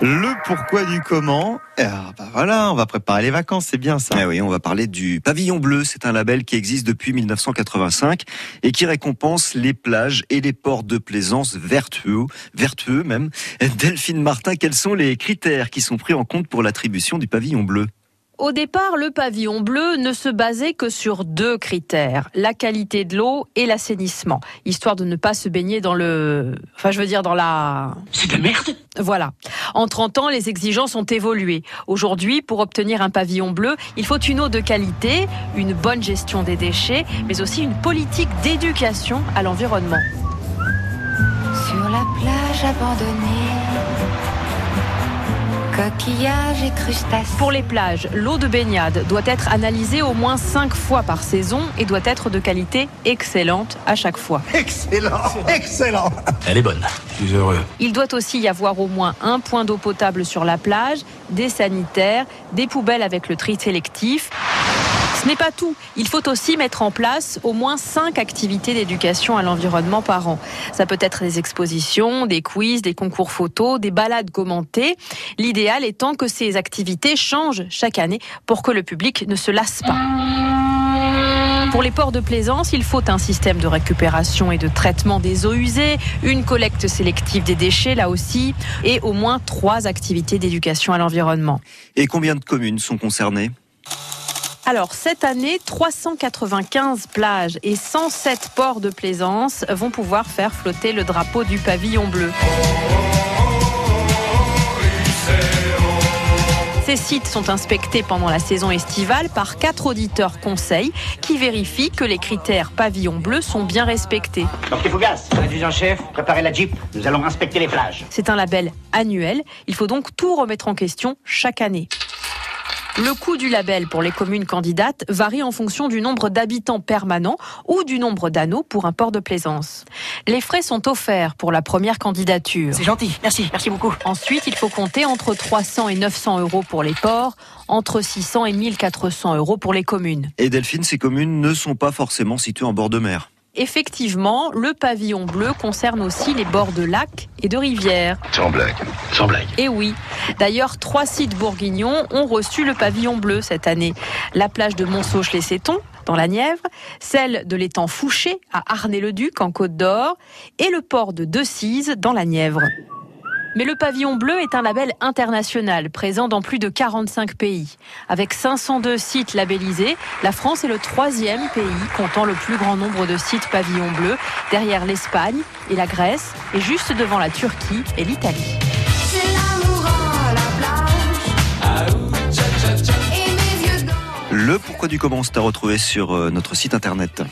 Le pourquoi du comment ah, bah voilà, on va préparer les vacances, c'est bien ça. Eh oui, on va parler du Pavillon Bleu. C'est un label qui existe depuis 1985 et qui récompense les plages et les ports de plaisance vertueux, vertueux même. Delphine Martin, quels sont les critères qui sont pris en compte pour l'attribution du Pavillon Bleu? Au départ, le pavillon bleu ne se basait que sur deux critères, la qualité de l'eau et l'assainissement, histoire de ne pas se baigner dans le... Enfin, je veux dire dans la... C'est de merde Voilà. En 30 ans, les exigences ont évolué. Aujourd'hui, pour obtenir un pavillon bleu, il faut une eau de qualité, une bonne gestion des déchets, mais aussi une politique d'éducation à l'environnement. Sur la plage abandonnée coquillages et crustacés. Pour les plages, l'eau de baignade doit être analysée au moins 5 fois par saison et doit être de qualité excellente à chaque fois. Excellent, excellent. Elle est bonne. Je suis heureux. Il doit aussi y avoir au moins un point d'eau potable sur la plage, des sanitaires, des poubelles avec le tri sélectif. Ce n'est pas tout. Il faut aussi mettre en place au moins cinq activités d'éducation à l'environnement par an. Ça peut être des expositions, des quiz, des concours photos, des balades commentées. L'idéal étant que ces activités changent chaque année pour que le public ne se lasse pas. Pour les ports de plaisance, il faut un système de récupération et de traitement des eaux usées, une collecte sélective des déchets là aussi, et au moins trois activités d'éducation à l'environnement. Et combien de communes sont concernées? Alors, cette année, 395 plages et 107 ports de plaisance vont pouvoir faire flotter le drapeau du pavillon bleu. Ces sites sont inspectés pendant la saison estivale par quatre auditeurs conseils qui vérifient que les critères pavillon bleu sont bien respectés. Fougas, adjudant-chef, préparez la Jeep, nous allons inspecter les plages. C'est un label annuel, il faut donc tout remettre en question chaque année. Le coût du label pour les communes candidates varie en fonction du nombre d'habitants permanents ou du nombre d'anneaux pour un port de plaisance. Les frais sont offerts pour la première candidature. C'est gentil, merci, merci beaucoup. Ensuite, il faut compter entre 300 et 900 euros pour les ports, entre 600 et 1400 euros pour les communes. Et Delphine, ces communes ne sont pas forcément situées en bord de mer. Effectivement, le pavillon bleu concerne aussi les bords de lacs et de rivières. Sans blague, sans blague. Et oui. D'ailleurs, trois sites bourguignons ont reçu le pavillon bleu cette année. La plage de Montsauche-les-Sétons, dans la Nièvre, celle de l'étang Fouché à Arnay-le-Duc en Côte d'Or et le port de Decize dans la Nièvre. Mais le pavillon bleu est un label international présent dans plus de 45 pays. Avec 502 sites labellisés, la France est le troisième pays comptant le plus grand nombre de sites pavillon bleu, derrière l'Espagne et la Grèce, et juste devant la Turquie et l'Italie. Le pourquoi du comment c'est à retrouver sur euh, notre site internet.